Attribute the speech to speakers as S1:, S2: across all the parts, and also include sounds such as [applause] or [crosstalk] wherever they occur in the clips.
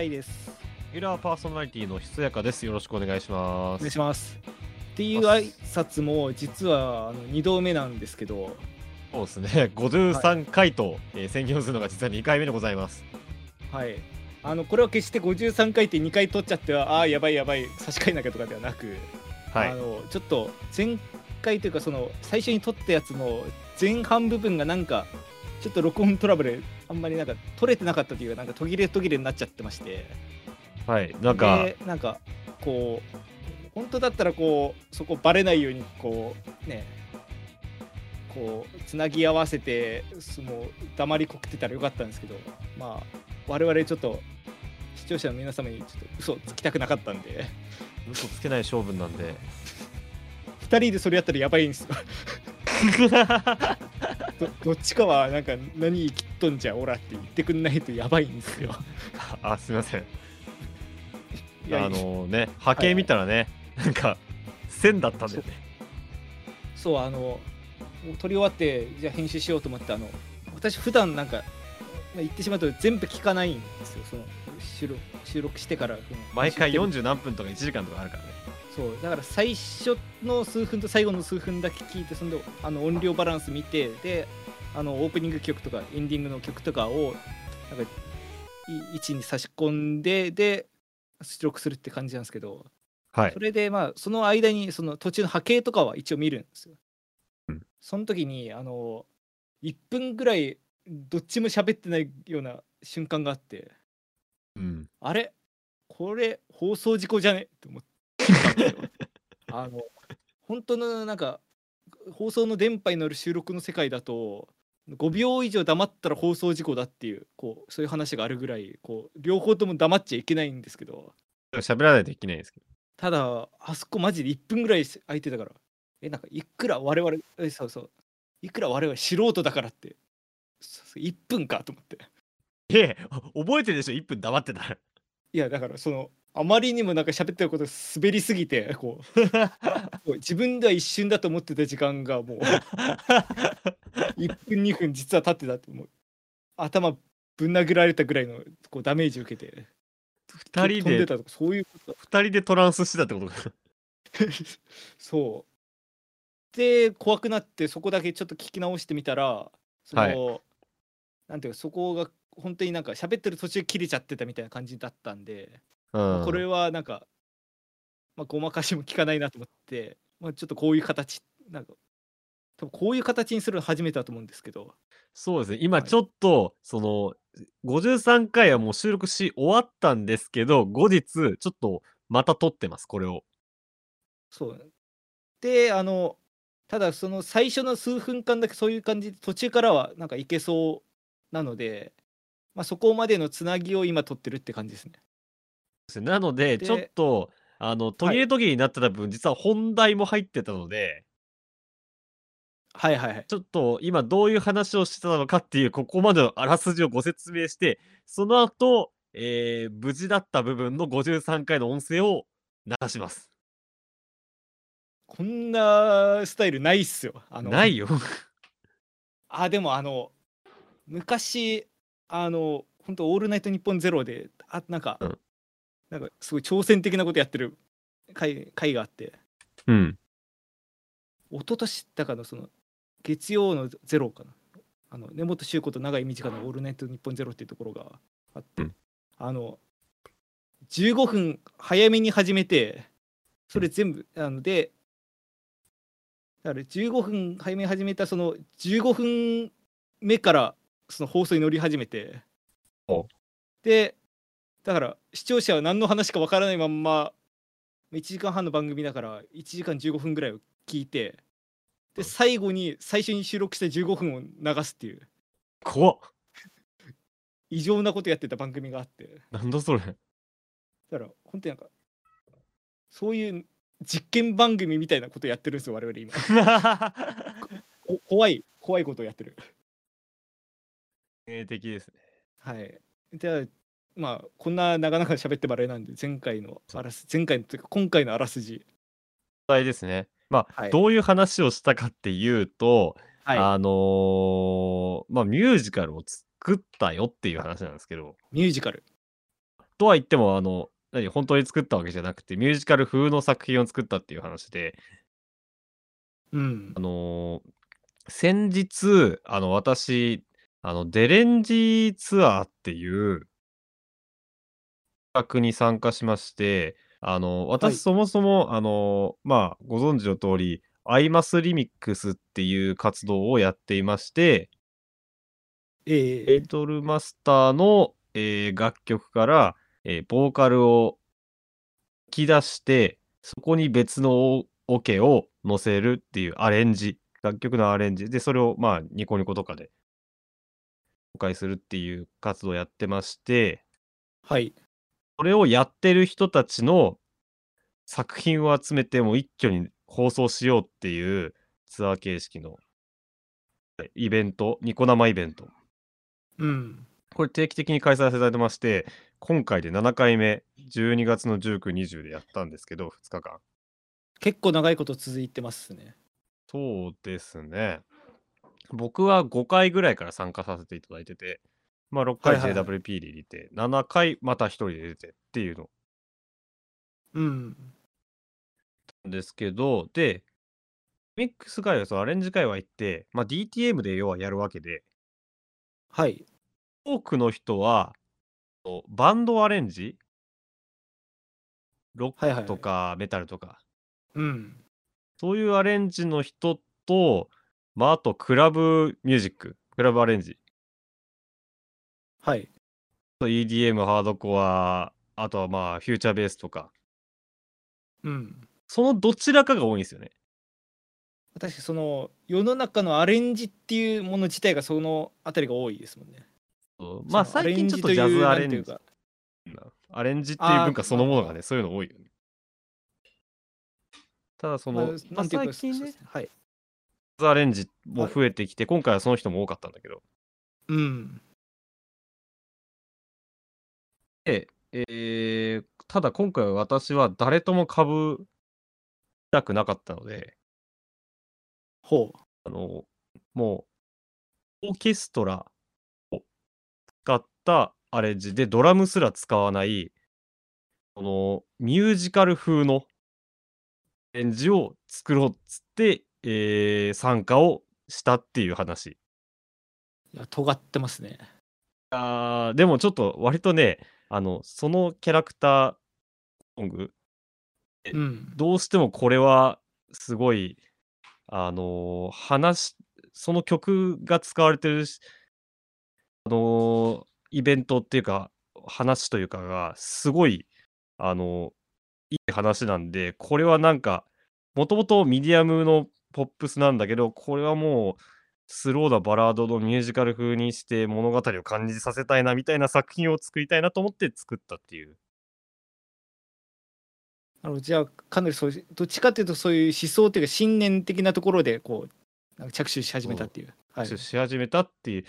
S1: たいです。
S2: レギュラーパーソナリティのひつやかです。よろしくお願いしま
S1: お願い
S2: す。
S1: します。っていう挨拶も、実はあの2度目なんですけど、
S2: そうですね、[laughs] 53回と、えー宣言をするのが実は2回目でございます。
S1: はい。あのこれは決して53回って2回取っちゃっては、ああー、やばいやばい、差し替えなきゃとかではなく、
S2: はい。
S1: あのちょっと前回というか、その最初に撮ったやつの前半部分がなんか、ちょっと録音トラブル、あんまりなんか取れてなかったというか、なんか途切れ途切れになっちゃってまして。
S2: はい。なんか、
S1: でなんかこう本当だったらこうそこバレないようにこうねこうつなぎ合わせてその黙りこくってたらよかったんですけどまあ我々ちょっと視聴者の皆様にちょっと嘘つきたくなかったんで
S2: 嘘つけない性分なんで。
S1: 2人でそれやったらやばいんですよど [laughs] どっちかはなんか何言い切っとんじゃオラって言ってくんないとやばいんですよ [laughs]
S2: あ、すみません。
S1: いや
S2: あのね、波形見たらね、なんか、線だったんだよね。
S1: そうあの撮り終わってじゃあ編集しようと思ってあの私普段なんか、まあ、言ってしまうと全部聞かないんですよその収録収録してから
S2: 毎回
S1: 編集して
S2: 40何分とか1時間とかあるからね。
S1: そうだから最初の数分と最後の数分だけ聞いてそんであの音量バランス見てであのオープニング曲とかエンディングの曲とかをなんかい位置に差し込んでで出力するって感じなんですけど
S2: はい
S1: そ。れでまあその間にその途中の波形とかは一応見るんですよ。
S2: うん
S1: その時にあの1分ぐらいどっちも喋ってないような瞬間があって
S2: うん。
S1: あれ？これ放送事故じゃね？って思ったんですよ。あの本当のなんか放送の電波に乗る収録の世界だと5秒以上黙ったら放送事故だっていうこうそういう話があるぐらいこう両方とも黙っちゃいけないんですけど
S2: 喋らないといけないんですけど。
S1: ただあそこマジで1分ぐらい空いてたからえなんかいくら我々えそうそういくら我々素人だからってそうそう1分かと思って
S2: ええ、覚えてるでしょ ?1 分黙ってたら。
S1: いやだからそのあまりにもなんか喋ってることが滑りすぎてこう。[laughs] こう自分では一瞬だと思ってた時間がもう [laughs] 1分2分実は経ってたってもう。頭ぶん殴られたぐらいのこうダメージ受けて。
S2: 2人で、
S1: 飛んでたとかそういうこと。
S2: 二人でトランスしてたってことか。[laughs]
S1: そう。で、怖くなって、そこだけちょっと聞き直してみたら、その、なんていうか、そこが本当になんか喋ってる途中切れちゃってたみたいな感じだったんで、
S2: うん。
S1: これはなんか、まあ、ごまかしも聞かないなと思って、まあ、ちょっとこういう形、なんか、多分こういう形にするの初めてだと思うんですけど、
S2: そうですね。今
S1: はい
S2: ちょっと、その、53回はもう収録し終わったんですけど、後日、ちょっとまた撮ってます、これを。
S1: そう。で、あの、ただその最初の数分間だけそういう感じで途中からはなんかいけそうなので、まあ、そこまでのつなぎを今取ってるって感じですね。
S2: ですねなので、
S1: で
S2: ちょっと、あの、途切れ途切れになってた分、実は本題も入ってたので、
S1: はいはいはい。
S2: ちょっと今どういう話をしてたのかっていう、ここまでのあらすじをご説明して、その後、えー無事だった部分の53回の音声を流します。
S1: こんなスタイルないっすよ。あの
S2: ないよ。[laughs]
S1: あ、でもあの、昔、あの、本当オールナイトニッポンゼロで、あ、なんか、
S2: うん
S1: なんかすごい挑戦的なことやってる回回があって、
S2: うん。
S1: 一昨年だからその、月曜のゼロかな。あの根本周子と長井短の「オールナイトニッポンゼロっていうところがあって、
S2: うん。
S1: あの15分早めに始めてそれ全部、あのでだから15分早めに始めたその15分目からその放送に乗り始めて。
S2: お。
S1: でだから視聴者は何の話かわからないまんま1時間半の番組だから1時間15分ぐらいを聞いてで最後に最初に収録した15分を流すっていう
S2: 怖っ。
S1: 異常なことやってた番組があって
S2: なんだそれ。
S1: だから本当になんかそういう実験番組みたいなことやってるんですよ我々今 [laughs] こ怖い怖いことをやってる [laughs]
S2: え的ですね。
S1: はいじゃあまあこんな長々喋ってもあれなんで前回のあらす前回のというか今回のあらすじ
S2: 問題ですね。まあ、
S1: はい
S2: どういう話をしたかっていうと、
S1: はい
S2: あのーまあ、ミュージカルをつ作ったよっていう話なんですけど。
S1: ミュージカル。
S2: とは言っても、あの、何、本当に作ったわけじゃなくて、ミュージカル風の作品を作ったっていう話で。
S1: うん。
S2: あの、先日、あの、私、あの、デレンジツアーっていう企画に参加しまして、あの、
S1: はい。
S2: 私そもそも、あの、まあ、ご存知の通り、アイマスリミックスっていう活動をやっていまして
S1: ええ。
S2: ベイトルマスターの、えー楽曲から、えーボーカルを引き出して、そこに別のオオケを乗せるっていうアレンジ、楽曲のアレンジ。で、それをまあ、ニコニコとかで公開するっていう活動をやってまして、
S1: はい。
S2: それをやってる人たちの作品を集めて、もう一挙に放送しようっていうツアー形式のはいイベント、ニコ生イベント。
S1: うん。
S2: これ定期的に開催されてまして、今回で7回目、12月の19、20でやったんですけど、2日間。
S1: 結構長いこと続いてますね。
S2: そうですね。僕は5回ぐらいから参加させていただいてて、まあ6
S1: は
S2: 回
S1: いはいはい。
S2: JWP で入れて、7回また1人で出てっていうの
S1: うん。
S2: ですけど、で、ミックス界はそのアレンジ界は行って、まあ DTM で要はやるわけで、
S1: はい。
S2: 多くの人は、とバンドアレンジ？ロックと
S1: はいはいはい。
S2: かメタルとか、
S1: うん。
S2: そういうアレンジの人と、まあ、あとクラブミュージック、クラブアレンジ、
S1: はい。
S2: EDM、ハードコア、あとはまあ、フューチャーベースとか、
S1: うん。
S2: そのどちらかが多いんですよね。
S1: 確かにその世の中のアレンジっていうもの自体がそのあたりが多いですもんね。
S2: まあ、最近ちょっとジャズアレンジ
S1: なんていうか。
S2: アレンジっていう文化そ。のものがね、そういうの多いよね。ただそ
S1: まあ、
S2: の、まあ、最近ね。
S1: はい。
S2: ジャズアレンジも
S1: あ
S2: 増えてきて、今回はその人も多かったんだけど。
S1: うん。
S2: で、えーただ今回は私は誰とも被りたくなかったので、
S1: ほう。
S2: あの、もう、オーケストラを使ったアレンジで、ドラムすら使わない、このミュージカル風のアレンジを作ろうっつって、えー参加をしたっていう話。
S1: いや、尖ってますね。
S2: あーでもちょっと割とね、あの、そのキャラクターソング、え
S1: うん。
S2: どうしてもこれはすごい、あのー話、その曲が使われてるし、あのーイベントっていうか、話というかが、すごい、あのいい話なんで、これはなんか、もともとミディアムのポップスなんだけど、これはもう、スローなバラードのミュージカル風にして物語を感じさせたいなみたいな作品を作りたいなと思って作ったっていう。
S1: あのじゃあかなりそういうどっちかっていうとそういう思想っていうか信念的なところでこう着手し始めたっていう。はい。
S2: しし始めたっていう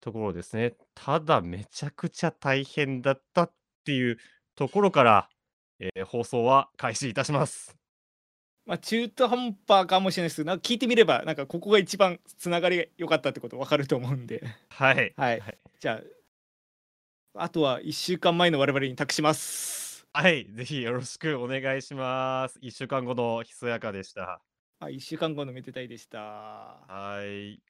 S2: ところですね。ただ、めちゃくちゃ大変だったっていうところから、えー放送は開始いたします。
S1: まあ中途半端かもしれないですけど、なんか聞いてみればなんかここが一番つながりが良かったってことわかると思うんで。
S2: はい。
S1: はい。
S2: はい。
S1: じゃああとは1週間前の我々に託します。
S2: はい、ぜひよろしくお願いします。1週間後のひそやかでした。
S1: あ1週間後のめでたいでした。
S2: はい。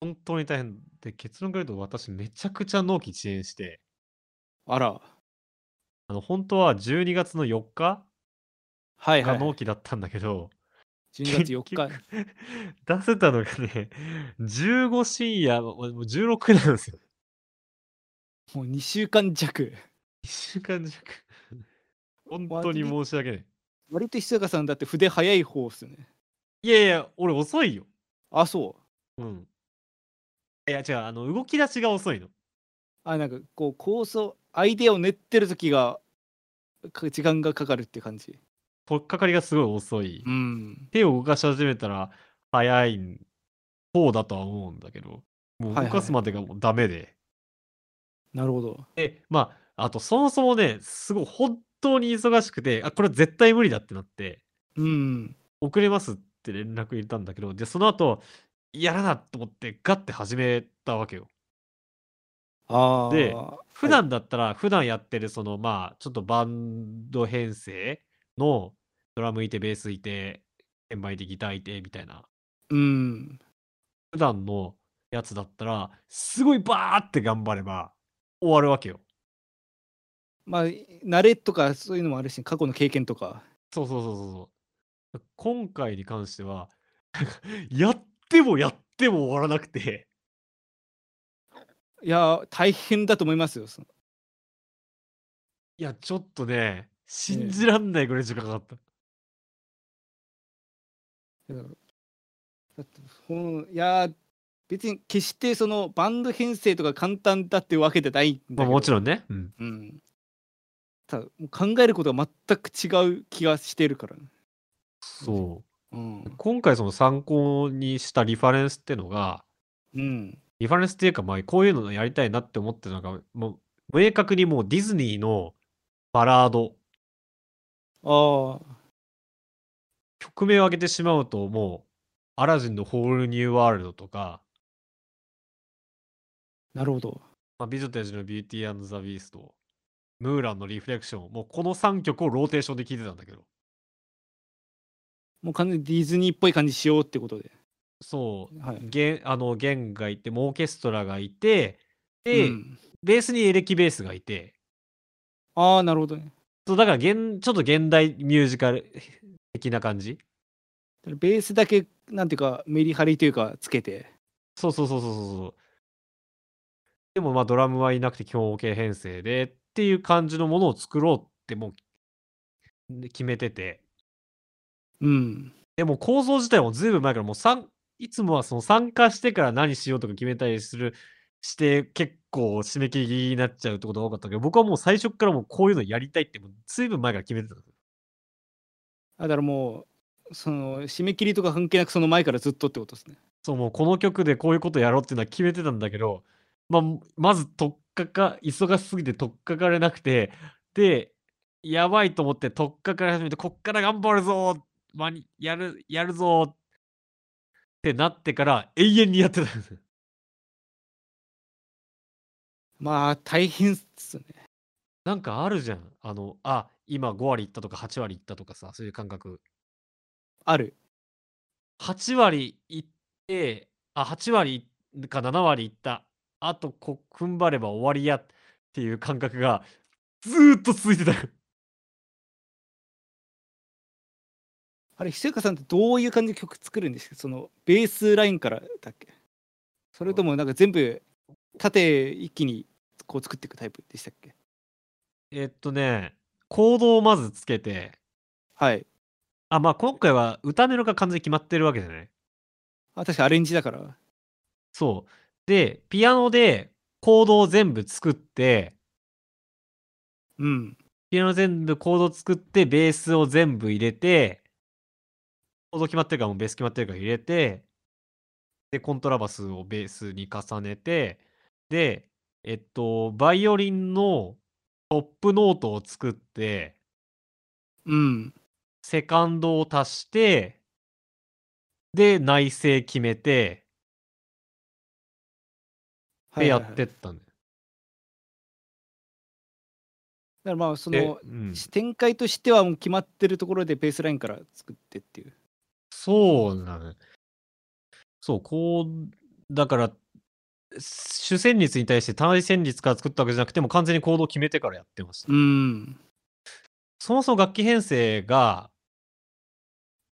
S2: 本当に大変で、結論から言うと私めちゃくちゃ納期遅延して、
S1: あら。
S2: あの、本当は12月の4日が
S1: はいはい、はい。
S2: 納期だったんだけど、
S1: 12月4日。[laughs]
S2: 出せたのがね、15深夜、もうもう16なんですよ。
S1: もう2週間弱。
S2: 1週間弱。[laughs] 本
S1: 割
S2: 当に
S1: と
S2: 申し訳ない。
S1: 割と久坂さんだって筆早い方っすよね。
S2: いやいや、俺遅いよ。
S1: あ、そう。
S2: うん。いや、違う、あの、動き出しが遅いの。
S1: あ、なんかこう構想、アイデアを練ってる時がか時間がかかるって感じ。
S2: 取っかかりがすごい遅い。
S1: うん。
S2: 手を動かし始めたら早い方だとは思うんだけど、もう動かすまでがもうダメで。
S1: なるほど。
S2: で、まあ、あとそもそもね、すごい本当に忙しくて、あ、これ絶対無理だってなって、
S1: うん。
S2: 遅れますって連絡入れたんだけど、で、その後、やらなと思ってガッて始めたわけよ。
S1: ああ。
S2: で、普
S1: はい。
S2: 段だったら、普段やってるその、まあ、ちょっとバンド編成のドラムいて、ベースいて、鍵盤いて、ギターいてみたいな
S1: うん。
S2: 普段のやつだったら、すごいバーって頑張れば終わるわけよ。
S1: まあ、慣れとかそういうのもあるし、過去の経験とか。
S2: そうそうそうそうそう。今回に関しては、や [laughs] ってもやっても終わらなくて。
S1: いや、大変だと思いますよ。
S2: いや、ちょっとね、
S1: え
S2: 信
S1: え。
S2: じらんないぐらい時間かかった。
S1: いや、だって、ほんいや、別に決してそのバンド編成とか簡単だっていうわけじゃないん
S2: ま、
S1: だけど。
S2: もちろんね。うん。
S1: うん。考えることが全く違う気がしてるからね。
S2: そう。
S1: うん。
S2: 今回その参考にしたリファレンスってのが
S1: うん。
S2: リファレンスっていうか、まあ、こういうのやりたいなって思ってるのが、もう明確にもうディズニーのバラード。
S1: ああ。
S2: 曲名を挙げてしまうと、もう、アラジンのホールニューワールドとか
S1: なるほど。
S2: ま、美女と野獣の Beauty and the Beast、ムーランの Reflection、もうこの3曲をローテーションで聴いてたんだけど。
S1: もう完全にディズニーっぽい感じしようってことで。
S2: そう、
S1: はい。
S2: げあの、弦がいて、もうオーケストラがいて、
S1: う
S2: で、
S1: ん。
S2: ベースにエレキベースがいて。
S1: ああ、なるほどね。
S2: そう、だからげんちょっと現代ミュージカル的な感じ？
S1: ベースだけ、なんていうか、メリハリというかつけて。
S2: そうそうそうそうそう。でも、ま、ドラムはいなくて基本オケ編成でっていう感じのものを作ろうってもうで、決めてて。
S1: うん。
S2: でも構造自体もずいぶん前からもうさんいつもはその参加してから何しようとか決めたりするして、結構締め切りになっちゃうってことが多かったけど、僕はもう最初っからもうこういうのやりたいってもうずいぶん前から決めてたんですよ。
S1: あ、だからもう、その締め切りとか関係なくその前からずっとってことですね。
S2: そう、もうこの曲でこういうことやろうっていうのは決めてたんだけど、ま、まず取っかか忙しすぎて取っかかれなくて、で、やばいと思って取っかかり始めて、こっから頑張るぞ、まにやるやるぞってなってから永遠にやってたんですよ。
S1: まあ、大変っすね。
S2: なんかあるじゃん。あの、あ、今5割いったとか8割いったとかさ、そういう感覚。
S1: ある。
S2: 8割いって、あ、8割か7割いった、あとこ踏ん張れば終わりやっていう感覚がずっと続いてた。
S1: あれ、ひせかさんってどういう感じで曲作るんですか？そのベースラインからだっけ？それともなんか全部縦一気にこう作っていくタイプでしたっけ？
S2: えっとね、コードをまずつけて
S1: はい。
S2: あ、ま、今回は歌メロが完全に決まってるわけじゃない？
S1: あ、確かアレンジだから。
S2: そう。で、ピアノでコードを全部作って
S1: うん。
S2: ピアノ全部コード作って、ベースを全部入れてコード決まってるから、もうベース決まってるから入れてで、コントラバスをベースに重ねて、で、えっと、バイオリンのトップノートを作って
S1: うん。
S2: セカンドを足してで、内声決めてで、やっ。てったんだよ。
S1: だからまあ、そ
S2: で
S1: の、展開としてはもう決まってるところでベースラインから作ってっていう。
S2: そうなの。そう、こう、だから、主旋律に対して単位旋律から作ったわけじゃなくて、もう完全にコードを決めてからやってました。
S1: うーん。
S2: そもそも楽器編成が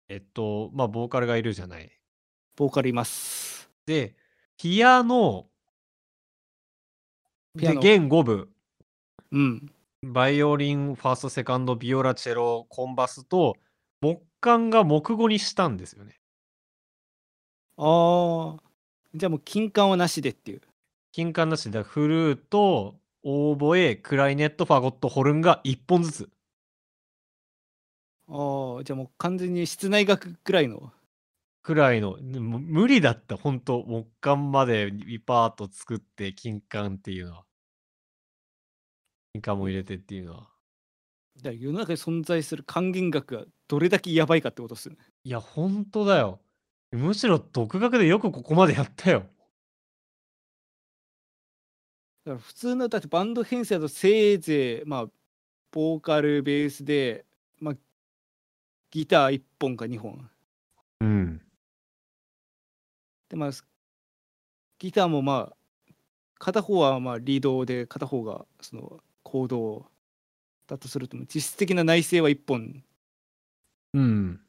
S2: えっと、ま、ボーカルがいるじゃない。
S1: ボーカルいます。
S2: で、ピアノで、
S1: ピアノ。
S2: 弦5部。
S1: うん。
S2: バイオリン、ファースト、セカンド、ビオラ、チェロ、コンバスと、木管が木5にしたんですよね。
S1: ああ。じゃあもう金管はなしでっていう。
S2: 金管なしで、だフルート、オーボエ、クライネット、ファゴット、ホルンが1本ずつ。
S1: ああ、じゃあもう完全に室内楽くらいの。
S2: くらいの、無理だった、ほんと。木管までリパート作って金管っていうのは。金管も入れてっていうのは。
S1: だから世の中に存在する還元額がどれだけやばいかってことっすよね。
S2: いや、ほんとだよ。むしろ独学でよくここまでやったよ。
S1: だから普通のだってバンド編成だとせいぜいまあボーカルベースでまあギター1本か2本
S2: うん。
S1: でまあギターもまあ片方はまあリードで片方がそのコードだとすると実質的な内声は1本
S2: うん。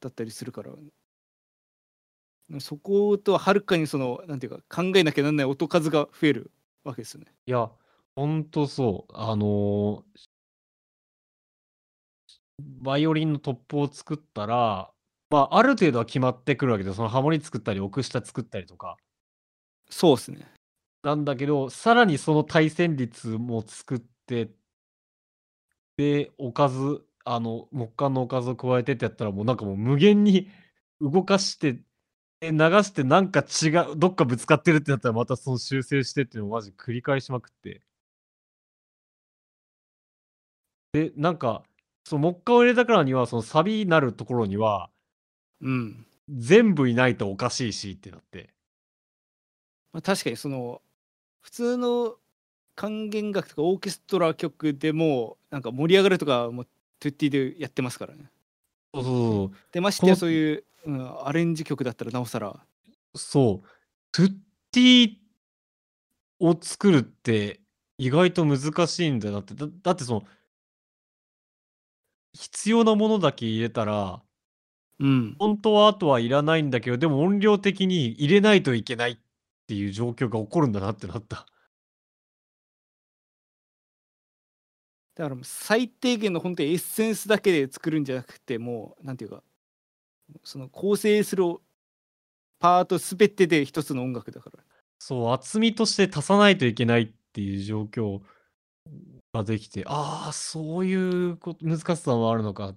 S1: だったりするからそことははるかにそのなんていうか考えなきゃなんない音数が増えるわけですよね。
S2: いや、ほんとそう。あのバイオリンのトップを作ったら、まあ、ある程度は決まってくるわけで、そのハモリ作ったり、奥下作ったりとか。
S1: そうですね。
S2: なんだけど、さらにその対旋率も作ってで、おかず、あの、木管のおかずを加えてってやったら、もうなんかもう無限に [laughs] 動かして、え、流してなんか違う、どっかぶつかってるってなったら、またその修正してっていうのをマジ繰り返しまくって。で、なんか、その木管を入れたからには、そのサビになるところには
S1: うん。
S2: 全部いないとおかしいしってなって。
S1: まあ、確かにその普通の管弦楽とかオーケストラ曲でもなんか盛り上がるとかもトゥッティでやってますからね。
S2: そうそうそう。
S1: でましてやそういう、うん、アレンジ曲だったらなおさら。
S2: そう。トゥッティを作るって意外と難しいんだなって。だだってその、必要なものだけ入れたら、
S1: うん。
S2: 本当はあとはいらないんだけど、でも音量的に入れないといけないっていう状況が起こるんだなってなった。
S1: だから最低限の本当にエッセンスだけで作るんじゃなくてもうなんていうかその構成するパート全てで一つの音楽だから。
S2: そう、厚みとして足さないといけないっていう状況ができて、ああ、そういうこと難しさもあるのか。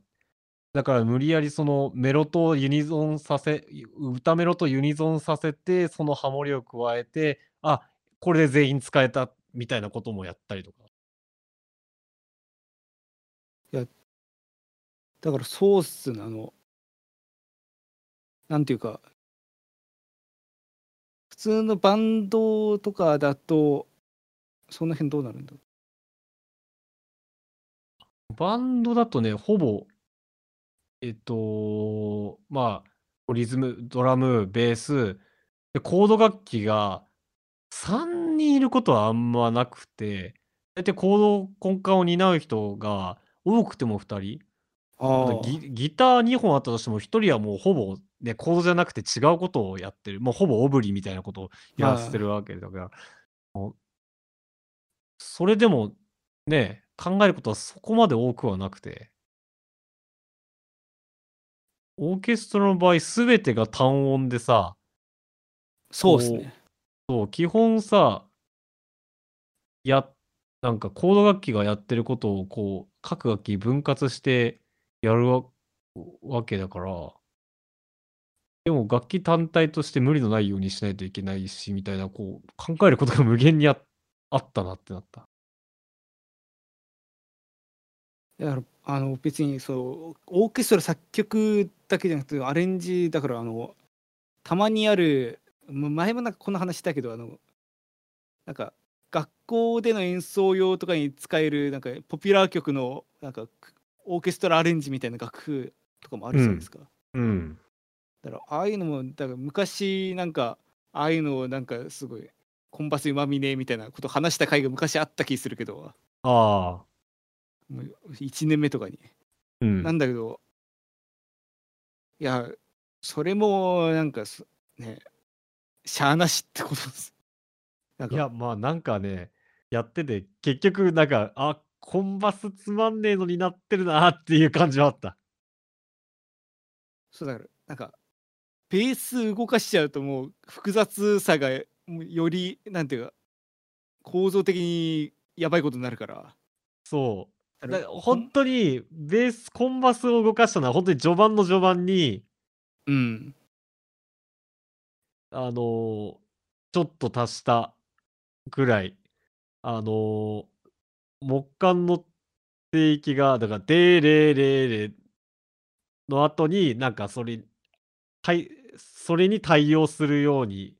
S2: だから無理やりそのメロとユニゾンさせ、歌メロとユニゾンさせて、そのハモリを加えて、あ、これで全員使えたみたいなこともやったりとか。
S1: だからそうっすねあのなんていうか普通のバンドとかだとその辺どうなるんだ
S2: バンドだとね、ほぼ、えっと、まあ、リズム、ドラム、ベース、でコード楽器が3人いることはあんまなくて、大体コード根幹を担う人が多くても2人。
S1: う
S2: あとギギター2本あったとしても、1人はもうほぼ、ね、コードじゃなくて違うことをやってる。もうほぼオブリみたいなことをやらせてるわけだから、それでもね、考えることはそこまで多くはなくて。オーケストラの場合、すべてが単音でさ、
S1: そうですね。
S2: そう、基本さ、や、なんかコード楽器がやってることをこう、各楽器分割してやるわわけだから、でも楽器単体として無理のないようにしないといけないし、みたいな、こう、考えることが無限にああったなってなった。
S1: だからあの別にそうオーケストラ作曲だけじゃなくてアレンジだからあのたまにある前もなんかこんな話したけどあのなんか学校での演奏用とかに使えるなんかポピュラー曲のなんかオーケストラアレンジみたいな楽譜とかもあるじゃないですか？
S2: うん。
S1: だからああいうのもだから昔なんかああいうのをなんかすごいコンパスうまみねみたいなこと話した回が昔あった気するけど
S2: ああ。
S1: もう1年目とかに。
S2: うん。
S1: なんだけど、いや、それもなんかすね、しゃあなしってことです。
S2: いや、まあなんかね、やってて、結局なんか、あ、コンバスつまんねえのになってるなっていう感じはあった。
S1: そうだから、なんか、ベース動かしちゃうともう複雑さがより、なんていうか、構造的にやばいことになるから。
S2: そう。
S1: だ
S2: だ本当にベース、コンバスを動かしたのは本当に序盤の序盤に、
S1: うん。
S2: あのーちょっと足したぐらい、あのー木管の声域が、だから、デーレーレーレの後に、なんかそれ対それに対応するように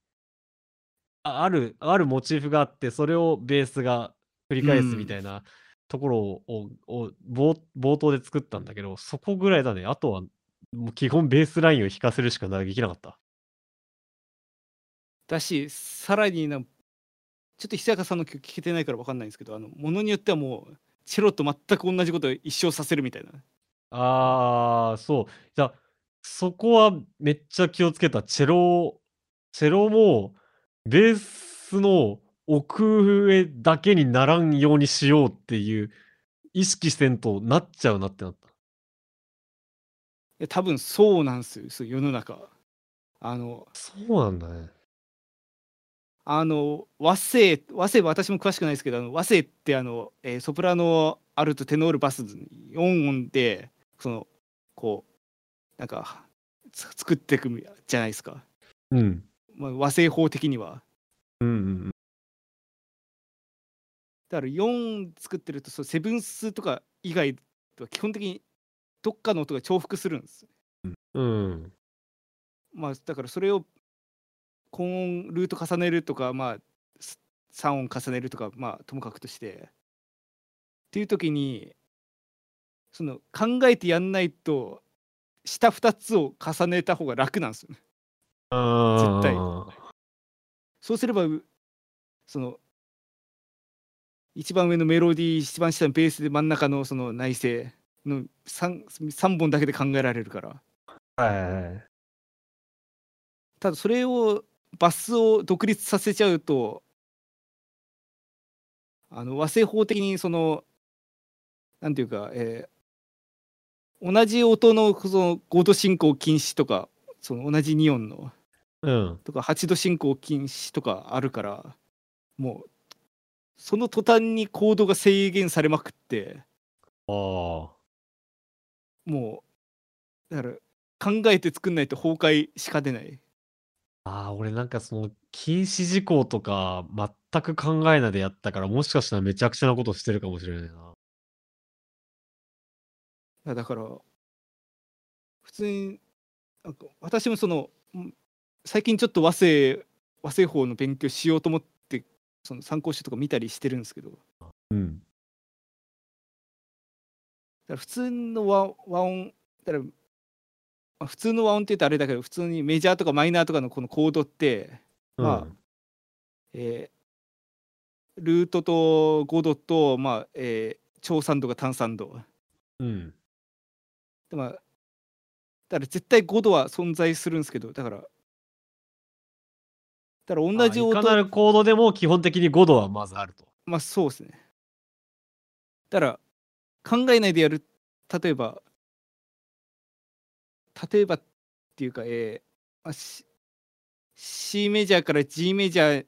S2: ああるあるモチーフがあって、それをベースが繰り返すみたいなところををを冒冒頭で作ったんだけど、そこぐらいだね。あとは、もう基本ベースラインを弾かせるしかなできなかった。
S1: だし、さらになちょっと久坂さんの曲聴けてないから分かんないんですけど、あの、ものによってはもう、チェロと全く同じことを一生させるみたいな。
S2: ああ、そう。じゃ、そこはめっちゃ気をつけた。チェロチェロもベースの奥上だけにならんようにしようっていう意識せんとなっちゃうなってなった。い
S1: や、多分そうなんすよ、世の中。あの
S2: そうなんだね。
S1: あの和声和声は私も詳しくないですけどあの和声ってあの、えー、ソプラノアルトテノールバス4音でそのこうなんか作っていくじゃないですか、
S2: うん
S1: まあ、和声法的には。
S2: うんうんうん
S1: だから4作ってるとそうセブンスとか以外は基本的にどっかの音が重複するんです。
S2: うん。
S1: まあだからそれを高音ルート重ねるとかまあ3音重ねるとかまあともかくとして。っていう時にその考えてやんないと下2つを重ねた方が楽なんですよね。絶対。そうすればその一番上のメロディー一番下のベースで真ん中のその内声の 3, 3本だけで考えられるから。
S2: はい。
S1: ただそれをバスを独立させちゃうとあの和製法的にそのなんていうか、えー、同じ音のその5度進行禁止とかその同じ2音の、
S2: うん、
S1: とか8度進行禁止とかあるからもうその途端にコードが制限されまくって
S2: あ
S1: もうだから考えて作んないと崩壊しか出ない
S2: ああ、俺なんかその禁止事項とか全く考えないでやったから、もしかしたらめちゃくちゃなことしてるかもしれないな。
S1: いやだから普通になんか私もその最近ちょっと和製和製法の勉強しようと思ってその参考書とか見たりしてるんですけど、
S2: うん、
S1: だから普通の和和音だからまあ、普通の和音って言うとあれだけど普通にメジャーとかマイナーとかのこのコードって、まあ、えー、ルートと5度と、まあえー、超3度が単3度。
S2: うん。
S1: でまあ、だから絶対5度は存在するんですけど、だから、だから同じ
S2: 音。いかなるコードでも基本的に5度はまずあると。
S1: まあそうですね。だから考えないでやる、例えば、例えばっていうか、えーまあ、C, C メジャーから G メジャー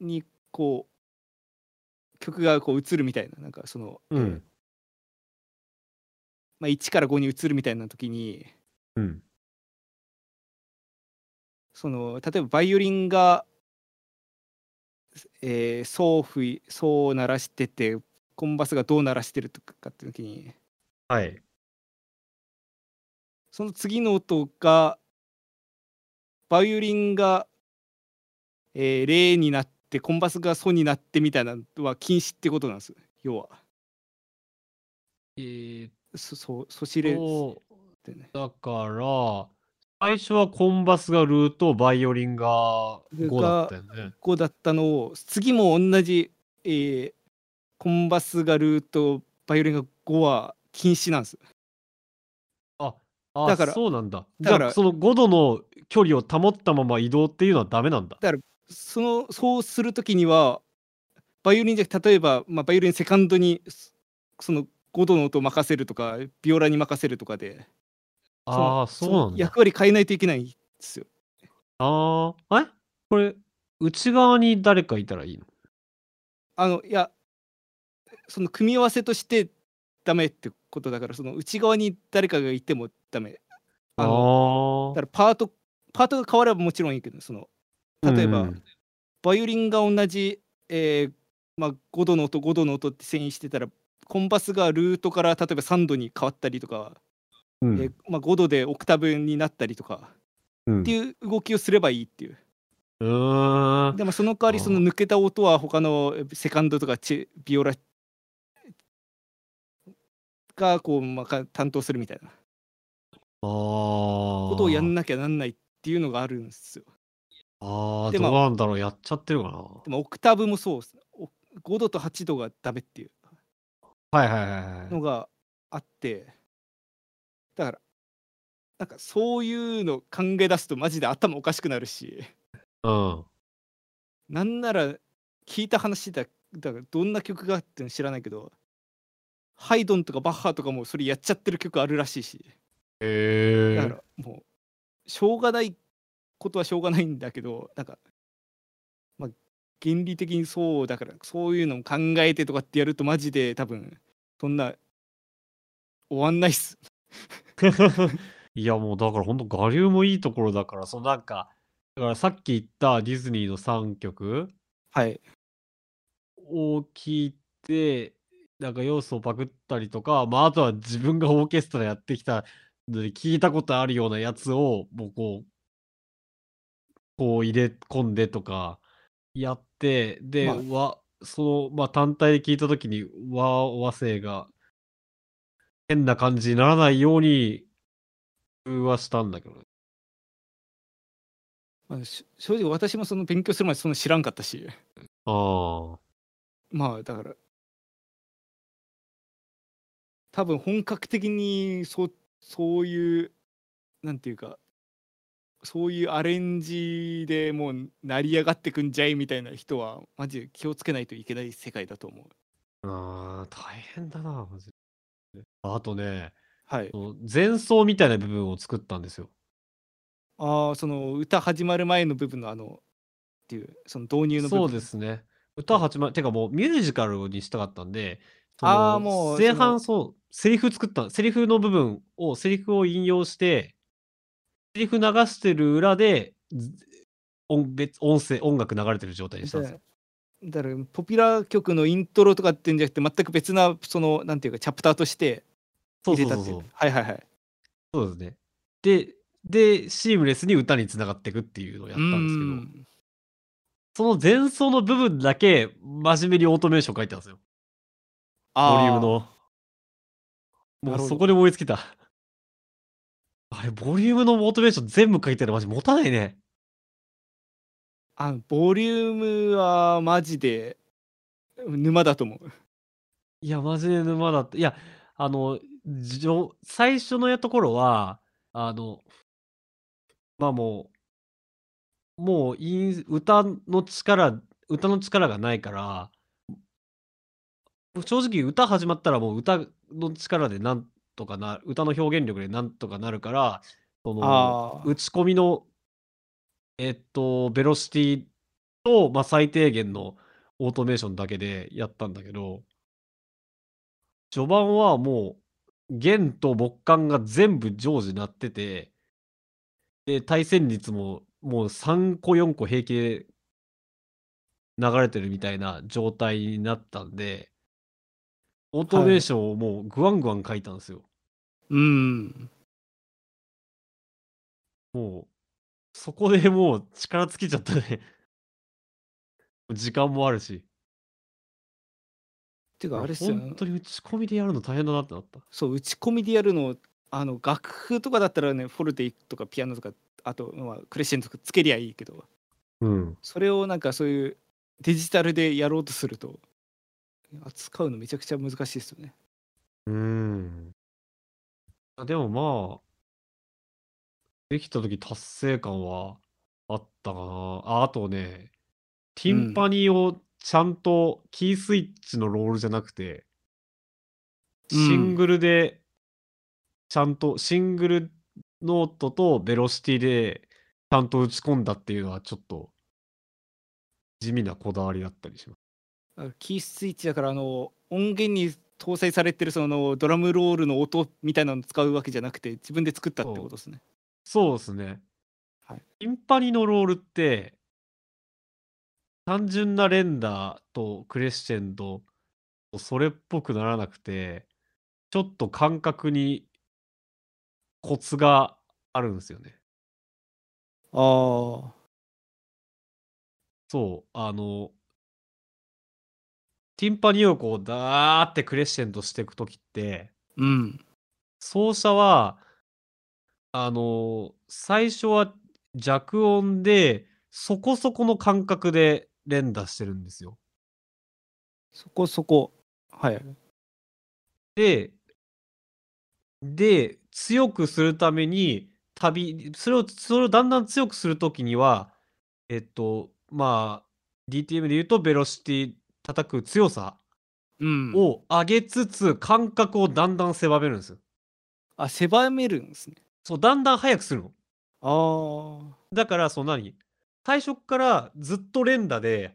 S1: にこう曲がこう移るみたいななんかその、
S2: うん、
S1: まあ、1から5に移るみたいな時に、
S2: うん、
S1: その例えばバイオリンが、えー、ソーフソを鳴らしててコンバスがどう鳴らしてるとかって時に
S2: はい
S1: その次の音がバイオリンが、えー、レになってコンバスがソになってみたいなのは禁止ってことなんです要は。
S2: えー、
S1: そそそしれ、
S2: ね、だから最初はコンバスがルートバイオリンが5だったよね。
S1: 5だったのを次も同じ、えー、コンバスがルートバイオリンが5は禁止なんです。
S2: だからそうなんだ。だからその5度の距離を保ったまま移動っていうのはダメなんだ。
S1: だからそのそうするときにはバイオリンじゃ例えば、まあ、バイオリンセカンドにその5度の音を任せるとかビオラに任せるとかで
S2: ああそうなんだ。
S1: 役割変えないといけないんですよ。
S2: ああえ？これ内側に誰かいたらいいの？
S1: あのいやその組み合わせとしてダメってことだからその内側に誰かがいてもダメ。
S2: あの
S1: だからパートパートが変わればもちろんいいけどその例えば、うん、バイオリンが同じ、えーまあ、5度の音5度の音って遷移してたらコンパスがルートから例えば3度に変わったりとか、
S2: うん。
S1: えまあ、5度でオクターブになったりとか
S2: うん。
S1: っていう動きをすればいいっていう。でもその代わりその抜けた音は他のえセカンドとかチェビオラがこう、まあ、か担当するみたいな
S2: ああ。
S1: ことをやんなきゃなんないっていうのがあるんですよ。
S2: ああ、
S1: でまあ
S2: どうなんだろう、やっちゃってるかな。
S1: でもオクターブもそうです。お5度と8度がダメっていう
S2: はいはいはいはい。
S1: のがあってだからなんかそういうの考え出すとマジで頭おかしくなるし
S2: うん。
S1: なんなら聞いた話だだからどんな曲があっての知らないけどハイドンとかバッハとかもそれやっちゃってる曲あるらしいし
S2: へえ。
S1: だからもうしょうがないことはしょうがないんだけどなんかまあ原理的にそうだからそういうのも考えてとかってやるとマジで多分そんな終わんないっす。[laughs]
S2: いやもうだからほんと我流もいいところだから、そのなんか、だからさっき言ったディズニーの3曲
S1: はい。
S2: を聞いて、なんか要素をパクったりとか、まああとは自分がオーケストラやってきたので聞いたことあるようなやつを、もうこう、こう入れ込んでとかやって、で、
S1: まあ
S2: わ、その、まあ単体で聞いたときに和、和声が変な感じにならないようにはしたんだけどね。
S1: まあ、し正直私もその勉強するまでそんな知らんかったし
S2: ああ。
S1: まあだから多分本格的にそそういうなんていうかそういうアレンジでもう成り上がってくんじゃいみたいな人はマジで気をつけないといけない世界だと思う。
S2: ああ、大変だな、マジで。あとね、
S1: はい。
S2: 前奏みたいな部分を作ったんですよ。
S1: ああその歌始まる前の部分のあのっていうその導入の部分
S2: そうですね。歌始まる、てかもうミュージカルにしたかったんで、そ
S1: あー
S2: の
S1: もう
S2: 前半そう、セリフ作った、セリフの部分を、セリフを引用して、セリフ流してる裏で、ず音別音声、音楽流れてる状態にしたんですよ。
S1: だからポピュラー曲のイントロとかってんじゃなくて全く別なそのなんていうかチャプターとして
S2: そう
S1: 入れたってい
S2: う。
S1: はいはいはい
S2: そうですね。で、で、シームレスに歌につながっていくっていうのをやったんですけど、
S1: うん
S2: その前奏の部分だけ真面目にオートメーション書いてたんですよ。
S1: あ
S2: ボリュームの。もうそこで思いつきた。あれ、ボリュームのオートメーション全部書いてるのマジ持たないね。
S1: あのボリュームはマジで沼だと思う
S2: いや、マジで沼だった。いや、あの、じょ最初のやところは、あの、まあもう、もう歌の力、歌の力がないから、正直歌始まったらもう歌の力でなんとかな、歌の表現力でなんとかなるから、その、打ち込みの、えっと、ベロシティと、まあ、最低限のオートメーションだけでやったんだけど、序盤はもう、弦と木管が全部常時鳴ってて、で、対戦率ももう3個4個平気で流れてるみたいな状態になったんで、オートメーションをもうグワングワン書いたんですよ。
S1: うん
S2: もう、そこでもう力尽きちゃったね。時間もあるし。
S1: てかあれっすよね
S2: 本当に打ち込みでやるの大変だなってなった。
S1: そう打ち込みでやるのあの楽譜とかだったらねフォルテとかピアノとかあと、まあ、クレッシェンドとかつけりゃいいけど
S2: うん。
S1: それをなんかそういうデジタルでやろうとすると扱うのめちゃくちゃ難しいですよね。
S2: うーん。あでもまあ、できた時達成感はあったかな。あ、あとね、ティンパニーをちゃんとキースイッチのロールじゃなくて、
S1: うん
S2: シングルで、ちゃんとシングルノートとベロシティでちゃんと打ち込んだっていうのはちょっと地味なこだわりだったりしま
S1: キースイッチだからあの音源に搭載されてるそのドラムロールの音みたいなのを使うわけじゃなくて自分で作ったってことですね。
S2: そうですね。
S1: はい
S2: ティンパニのロールって、単純な連打とクレッシェンドそれっぽくならなくて、ちょっと感覚にコツがあるんすよね。
S1: ああ。
S2: そう、あのティンパニをこうダーってクレッシェンドしてく時って
S1: うん。
S2: 奏者はあの、最初は弱音で、そこそこの感覚で連打してるんですよ。
S1: そこそこ、はい。
S2: でで、強くするために、たびそれをそれをだんだん強くする時には、えっと、まあ、DTM で言うとベロシティ叩く強さ
S1: うん。
S2: を上げつつ、感覚をだんだん狭めるんすよ。
S1: あ、狭めるんすね。
S2: そう、だんだん速くするの。
S1: ああ。
S2: だから、その何、最初っからずっと連打で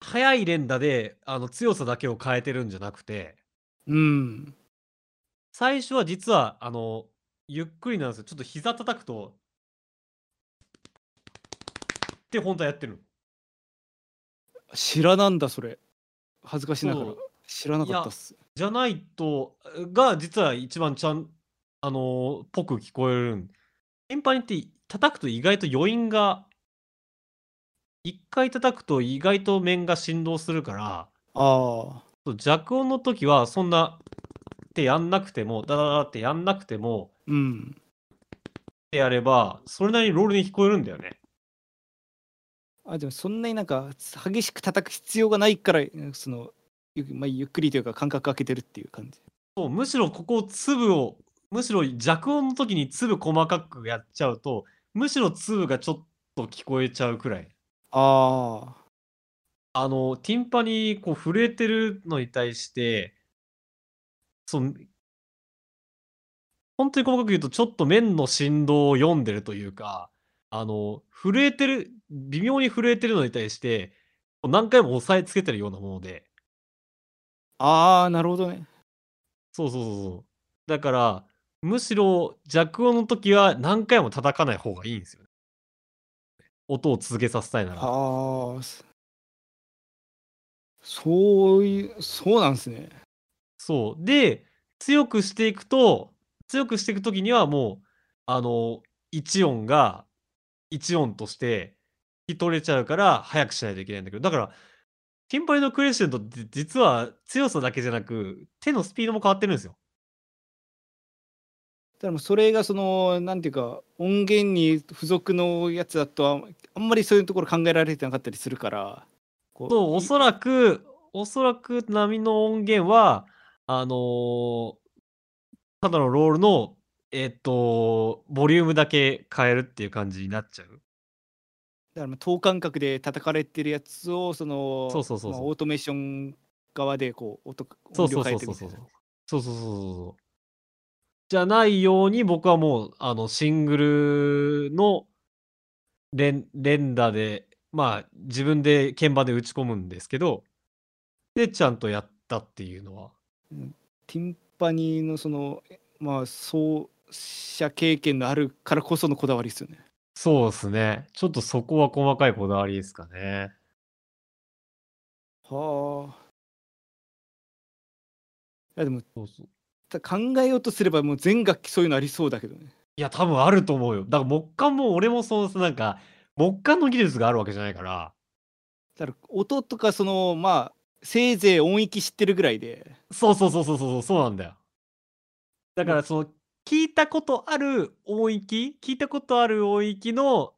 S2: 速い連打で、あの、強さだけを変えてるんじゃなくて
S1: うん。
S2: 最初は実は、あの、ゆっくりなんすよ。ちょっと膝叩くとってほんとはやってる。
S1: 知らなんだ、それ。恥ずかしながら。知らなかったっす。
S2: じゃないと、が、実は一番ちゃんあの、ぽく聞こえるんティンパニって叩くと意外と余韻が1回叩くと意外と面が振動するから
S1: あ
S2: 弱音の時はそんなってやんなくても、ダダダってやんなくても
S1: うん。
S2: てやれば、それなりにロールに聞こえるんだよね。
S1: あ、でもそんなになんか、激しく叩く必要がないから、その、ゆま、ゆっくりというか間隔空けてるっていう感じ。
S2: そう、むしろここ粒をむしろ弱音の時に粒細かくやっちゃうと、むしろ粒がちょっと聞こえちゃうくらい。
S1: ああ。
S2: あの、ティンパニ、こう震えてるのに対してそんほんとに細かく言うと、ちょっと面の振動を読んでるというか、あの、震えてる微妙に震えてるのに対して、何回も押さえつけてるようなもので
S1: ああ、なるほどね。
S2: そうそうそうそう。だから、むしろ弱音の時は何回も叩かない方がいいんすよ。音を続けさせたいなら。
S1: はあ、すそういうそうなんすね。
S2: そう。で、強くしていくと強くしていく時にはもう、あの、1音が1音として聞き取れちゃうから速くしないといけないんだけど、だから、ティンパニのクレッシェンドって実は強さだけじゃなく、手のスピードも変わってるんすよ。
S1: ただもうそれがその、なんていうか、音源に付属のやつだと、ああんまりそういうところ考えられてなかったりするから、こ
S2: そう、おそらくおそらく並みの音源は、あのただのロールの、えっと、ボリュームだけ変えるっていう感じになっちゃう。
S1: だから、ま、等間隔で叩かれてるやつを、その、
S2: そうそうそう
S1: ま、
S2: そう。
S1: オートメーション側でこう、音音量
S2: そうそう
S1: 変えてみたいな。
S2: そうそうそうそう。そうそうそうそうそうそう。じゃないように、僕はもう、あの、シングルの連連打で、まあ、自分で鍵盤で打ち込むんですけど、で、ちゃんとやったっていうのは
S1: うん、ティンパニのその、え、まあ、奏者経験のあるからこそのこだわりっすよね。
S2: そうすね。ちょっとそこは細かいこだわりですかね。
S1: はあ。いやでも
S2: そうそう。
S1: た考えようとすれば、もう全楽器そういうのありそうだけどね。
S2: いや、多分あると思うよ。だから木管も俺もそうすなんか、木管の技術があるわけじゃないから
S1: だから音とかその、まあ、せいぜい音域知ってるぐらいで
S2: そうそうそうそうそうそう、そうなんだよ。だからその、聞いたことある音域聞いたことある音域の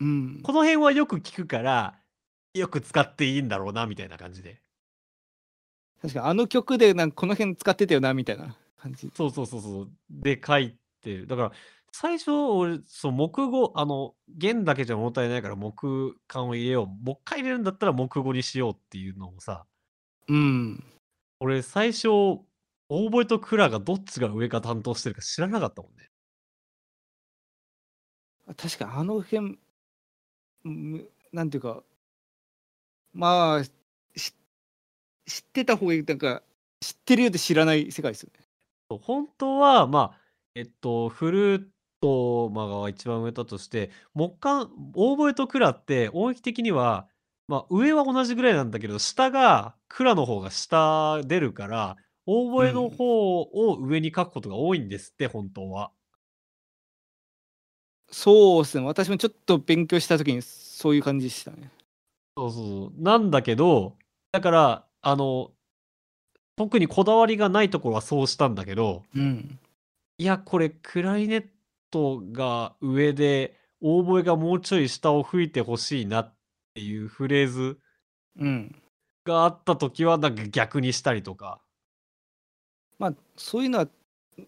S1: うん。
S2: この辺はよく聞くから、よく使っていいんだろうなみたいな感じで。
S1: 確かあの曲でなんこの辺使ってたよなみたいな感じ。
S2: そうそうそうそう。で、書いてる。だから最初俺、そう、木語、あの、弦だけじゃ物足りないから木管を入れよう、もっかい入れるんだったら木語にしようっていうのをさ
S1: うん。
S2: 俺最初、オーボエとクラがどっちが上か担当してるか知らなかったもんね。
S1: あ、確かあの辺なんていうかまあ、し知ってた方がいい、なんか、知ってるようで知らない世界すよね。
S2: 本当は、まあ、えっと、フルート、ま、が一番上だとして、木管オーボエとクラって音域的にはまあ、上は同じぐらいなんだけど、下がクラの方が下出るから、オーボエの
S1: うん。
S2: 方を上に書くことが多いんですって、本当は。
S1: そうっすね、私もちょっと勉強した時にそういう感じでしたね。
S2: そうそうそう。なんだけど、だから、あの特にこだわりがないところはそうしたんだけど、
S1: うん。
S2: いや、これクラリネットが上で、オーボエがもうちょい下を吹いて欲しいなっていうフレーズ
S1: うん。
S2: があった時は、なんか逆にしたりとか。
S1: まあ、そういうのは、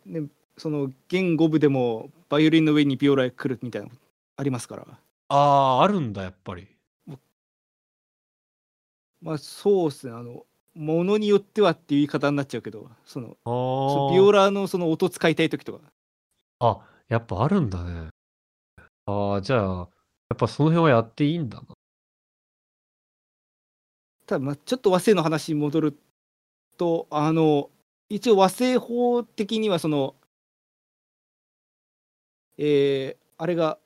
S1: ね、その弦5部でもバイオリンの上にビオラが来るみたいなのありますから。
S2: ああ、あるんだ、やっぱり。
S1: まあ、そうっすね、あの、ものによってはっていう言い方になっちゃうけど、その、
S2: あ
S1: そうビオ
S2: あ。
S1: ラのその音使いたい時とか。
S2: あ、やっぱあるんだね。ああ、じゃあ、やっぱその辺はやっていいんだな。
S1: ただ、まあ、ちょっと和声の話に戻ると、あの、一応和声法的にはその、えーあれが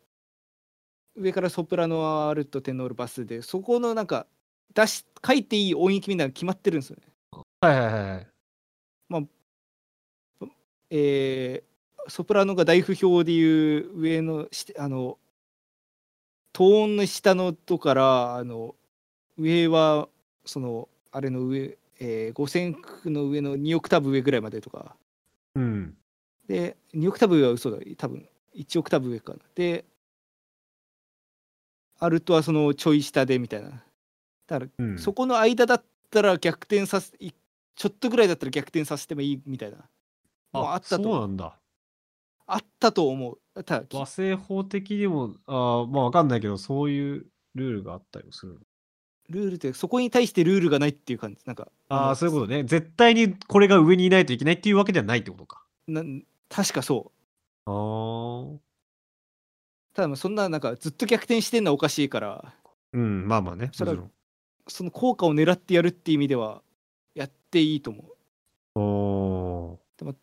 S1: 上からソプラノアルトテノールバスでそこのなんか出し書いていい音域みたいなの決まってるんですよね。
S2: はいはいはい。
S1: えーソプラノが大不評でいう上のしあのトーンの下の音からあの上はそのあれの上、えー、5線区の上の2オクターブ上ぐらいまでとか
S2: うん。
S1: で2オクターブ上は嘘だ多分1オクターブ上かなでアルトはそのちょい下でみたいなだから
S2: うん。
S1: そこの間だったら逆転させいちょっとぐらいだったら逆転させてもいいみたいなあ
S2: あ、
S1: ったと
S2: そうなんだ。
S1: あったと思うただき
S2: 和製法的にも、ああ、まあわかんないけど、そういうルールがあったりもする。
S1: ルールってそこに対してルールがないっていう感じなんか
S2: ああ、
S1: の
S2: そういうことね。絶対にこれが上にいないといけないっていうわけではないってことか。
S1: なん確かそう
S2: ああ。
S1: ただまあそんななんかずっと逆転してんのはおかしいから
S2: うん、まあまあね。
S1: そ。その効果を狙ってやるっていう意味ではやっていいと思う
S2: おー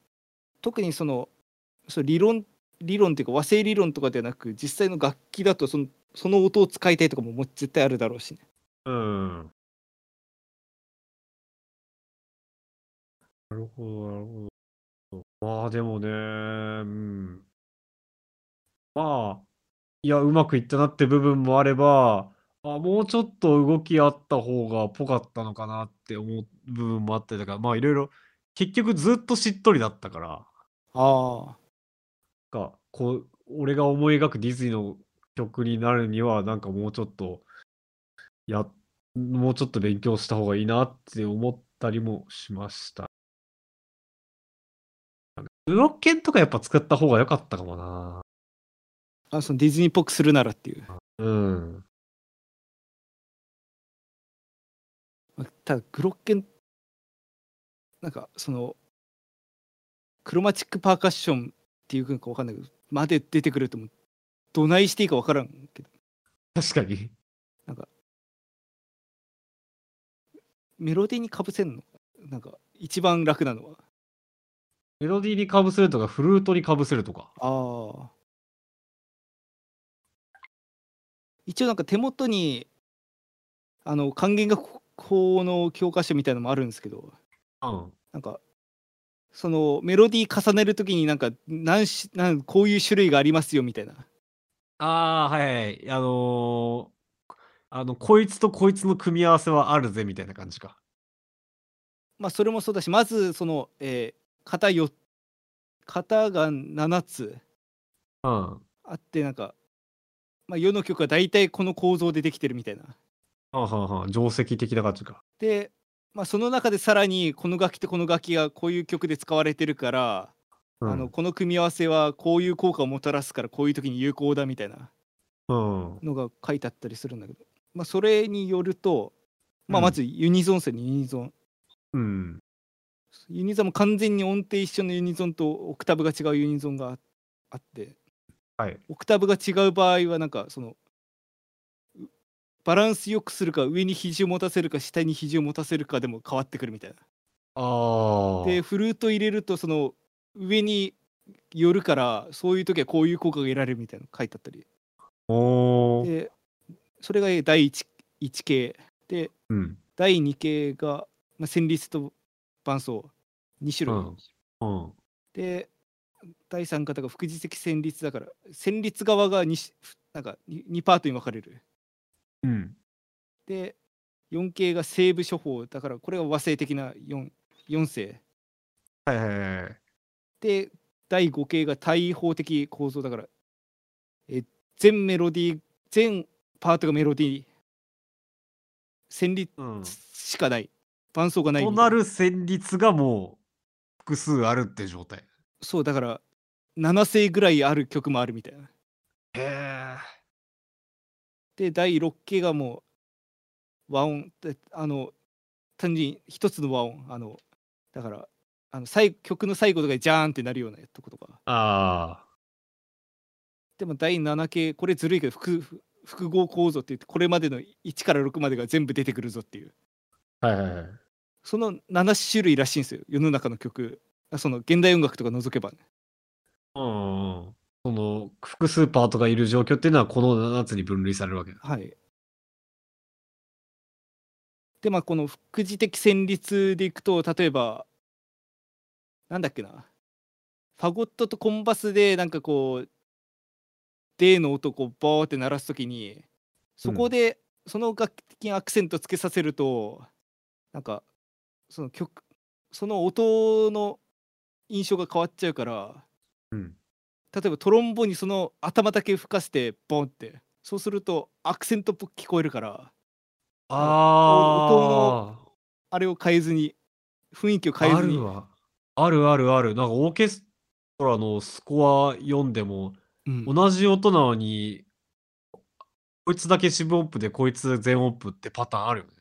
S1: 特にそのそう理論理論っていうか和声理論とかではなく実際の楽器だとそのその音を使いたいとかももう絶対あるだろうしね
S2: うん。なるほど、なるほど。まあでもね、うん。まあ、いや、うまくいったなって部分もあれば、あ、もうちょっと動きあった方がぽかったのかなって思う部分もあったりだから、まあいろいろ、結局ずっとしっとりだったから、
S1: ああ
S2: かこう、俺が思い描くディズニーの曲になるには、なんかもうちょっと、や、もうちょっと勉強した方がいいなって思ったりもしました。ブロッケンとかやっぱ作った方が良かったかもな。
S1: あそのディズニーっぽくするならっていう
S2: うん。
S1: まあただグロッケンなんかそのクロマチックパーカッションっていうのか分かんないけどまで出てくるともうどないしていいか分からんけど
S2: 確かに。
S1: メロディーにかぶせんの？なんか一番楽なのは？
S2: メロディーにかぶせるとか、フルートにかぶせるとか。
S1: ああ一応なんか手元にあの還元楽法の教科書みたいなのもあるんですけど
S2: うん。
S1: なんかそのメロディー重ねるときになんか何しなんこういう種類がありますよみたいな
S2: ああ、はいはい。あのーあの、こいつとこいつの組み合わせはあるぜみたいな感じか。
S1: まあそれもそうだしまずその、えー、型よ型が7つ
S2: うん。
S1: あってなんか、まあ、世の曲は大体この構造でできてるみたいな。
S2: はあはあはあ、定石的な感じか。
S1: で、まあ、その中でさらにこの楽器とこの楽器がこういう曲で使われてるから、
S2: うん、
S1: あのこの組み合わせはこういう効果をもたらすからこういう時に有効だみたいな
S2: うん。
S1: のが書いてあったりするんだけど、まあ、それによると、まあ、
S2: うん
S1: まずユニゾンですよねユニゾン。
S2: うん。
S1: ユニゾンも完全に音程一緒のユニゾンとオクタブが違うユニゾンがあって
S2: はい。
S1: オクタブが違う場合はなんかそのうバランスよくするか上に肘を持たせるか下に肘を持たせるかでも変わってくるみたいな。
S2: ああ。
S1: でフルート入れるとその上に寄るからそういう時はこういう効果が得られるみたいなの書いてあったり
S2: おー
S1: でそれが第一1系で
S2: うん。
S1: 第2系が、まあ、旋律と伴奏2種類、
S2: うん。うん。
S1: で第3型が副次的旋律だから旋律側が 2, なんか 2, パートに分かれる
S2: うん。
S1: で4系が西部処方だからこれが和声的な 4, 4声
S2: はいはいはいはい。
S1: で第5系が対法的構造だからえ全メロディー全パートがメロディー。旋律
S2: うん。
S1: しかない。伴奏がない
S2: とな。る旋律がもう複数あるって状態。
S1: そうだから7声ぐらいある曲もあるみたいな。
S2: へえ。
S1: で第6系がもう和音。であの単純に一つの和音。あのだからあの最曲の最後とかでジャーンってなるようなとことか。
S2: あ
S1: でも第7系これずるいけど複複合構造って言ってこれまでの1から6までが全部出てくるぞっていう
S2: あ。はいはいはい。
S1: その7種類らしいんですよ世の中の曲あその現代音楽とか除けばね
S2: うん。その複数パートがいる状況っていうのはこの7つに分類されるわけだ。
S1: はいでまあこの副次的旋律でいくと例えばなんだっけなファゴットとコンバスでなんかこう D の音をこうボーって鳴らすときにそこでその楽器にアクセントつけさせると、なんかその曲その音の印象が変わっちゃうから
S2: うん。
S1: 例えばトロンボにその頭だけ吹かせてボンってそうするとアクセントっぽく聞こえるから
S2: あ
S1: あれを変えずに雰囲気を
S2: あ。
S1: 変えずに。
S2: あるあるある。なんかオーケストラのスコア読んでも
S1: うん
S2: 同じ音なのにこいつだけ四分音符でこいつ全音符ってパターンあるよね。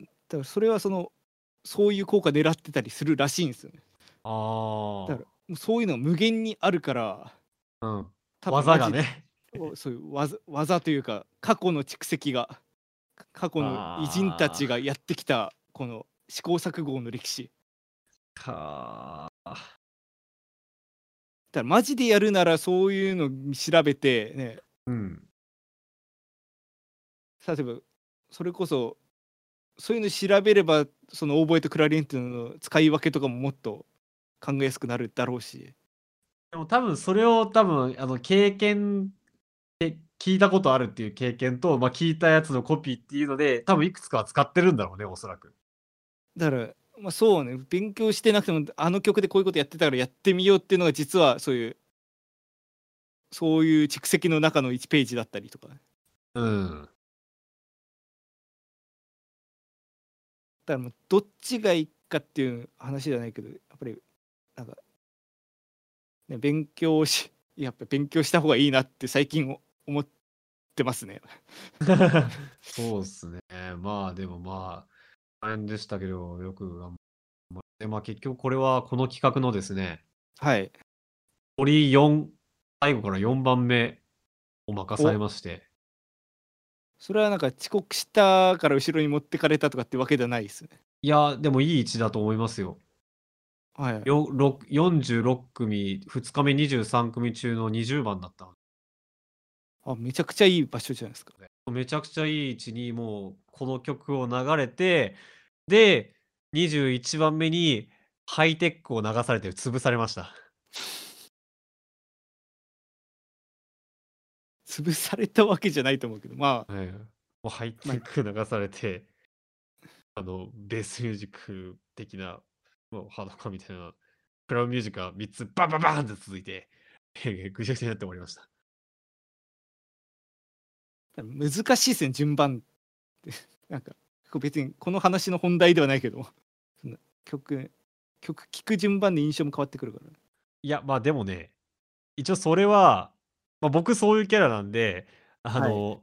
S1: だからそれはそのそういう効果狙ってたりするらしいんですよね
S2: あ
S1: だからもうそういうのが無限にあるから
S2: あ。うん。
S1: 多分
S2: 技がね。
S1: マジでそういう技技というか過去の蓄積が過去の偉人たちがやってきたこの試行錯誤の歴史
S2: はあ。
S1: だからマジでやるならそういうの調べてね
S2: うん。
S1: 例えばそれこそそういうの調べればそのオーボエとクラリネットの使い分けとかももっと考えやすくなるだろうし
S2: でも多分それを多分あの経験え聞いたことあるっていう経験と、まあ、聞いたやつのコピーっていうので多分いくつかは使ってるんだろうねおそらく。
S1: だから、まあ、そうね勉強してなくてもあの曲でこういうことやってたからやってみようっていうのが実はそういうそういう蓄積の中の1ページだったりとかだか
S2: うん。
S1: らもうどっちがいいかっていう話じゃないけどやっぱりなんか、ね、勉強しやっぱ勉強した方がいいなって最近思ってますね。[laughs]
S2: そうっすね。まあでもまあ大変でしたけどよく頑張ってまあ結局これはこの企画のですね
S1: はい。
S2: 鳥4最後から4番目を任されまして
S1: それはなんか遅刻したから後ろに持ってかれたとかってわけじゃないですね。
S2: いやでもいい位置だと思いますよ。
S1: はい。
S2: よろく46組2日目23組中の20番だったの
S1: あめちゃくちゃいい場所じゃないですか。
S2: めちゃくちゃいい位置にもうこの曲を流れてで21番目にハイテックを流されて潰されました。[laughs]
S1: 潰されたわけじゃないと思うけど、まあ、
S2: はい、もうハイテック流されて、あのベースミュージック的なもうハードコアみたいなクラウンミュージックが3つバンバンバンって続いて [laughs] ぐちゃぐちゃになって終わりました。
S1: 難しいですね、順番って。[laughs] なんか、別にこの話の本題ではないけど、その曲、曲聴く順番で印象も変わってくるから。
S2: いやまあでもね一応それは、まあ、僕そういうキャラなんであの、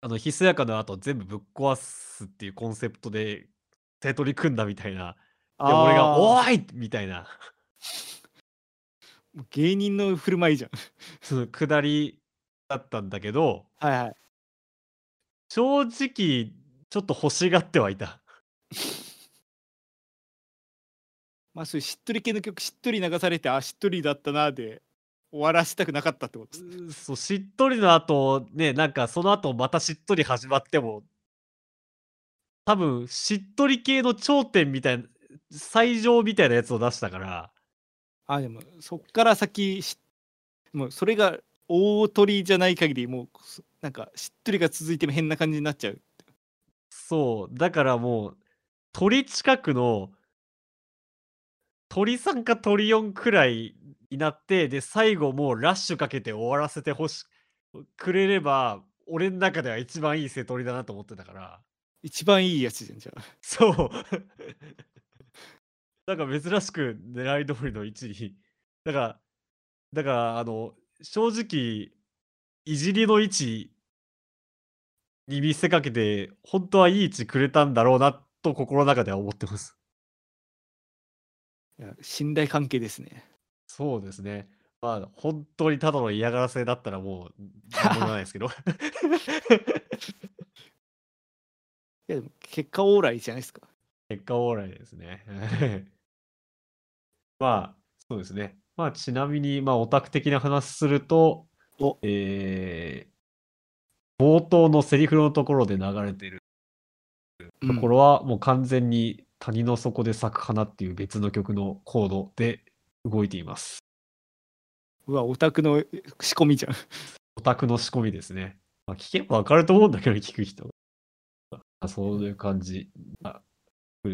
S2: あのひそやかな後全部ぶっ壊すっていうコンセプトで手取り組んだみたいなで俺が「おい!」みたいな [laughs]
S1: 芸人の振る舞いじゃん。
S2: そのくだりだったんだけど
S1: はいはい。
S2: 正直ちょっと欲しがってはいた。[laughs]
S1: まあそういうしっとり系の曲しっとり流されて、あ、しっとりだったなで終わらしたくなかったってことです
S2: そう、しっとりの後、ね、なんかその後またしっとり始まっても多分しっとり系の頂点みたいな、最上みたいなやつを出したから。
S1: あ、でもそっから先、しもうそれが大トリじゃない限り、もうそなんかしっとりが続いても変な感じになっちゃう。
S2: そう、だからもう、鳥近くの鳥3か鳥4くらいになって、で、最後もうラッシュかけて終わらせてほしくれれば、俺ん中では一番いい瀬取りだなと思ってたから。
S1: 一番いいやつじゃん、じゃあ。
S2: そう。なんか珍しく狙い通りの位置に。だからだからあの、正直、いじりの位置に見せかけて、ほんとはいい位置くれたんだろうなと心の中では思ってます。
S1: いや、信頼関係ですね。
S2: そうですね。まあ、本当にただの嫌がらせだったらもう、なんもないですけど。[laughs]
S1: いや、でも結果オーライじゃないですか。
S2: 結果オーライですね。[laughs] まあ、そうですね。まあ、ちなみに、まあ、オタク的な話すると、
S1: お
S2: えー冒頭のセリフのところで流れてる
S1: うん
S2: ところは、もう完全に谷の底で咲く花っていう別の曲のコードで動いています。
S1: うわ、オタクの仕込みじゃん。
S2: オタクの仕込みですね。まあ、聞けばわかると思うんだけど、聞く人。あそういう感じ。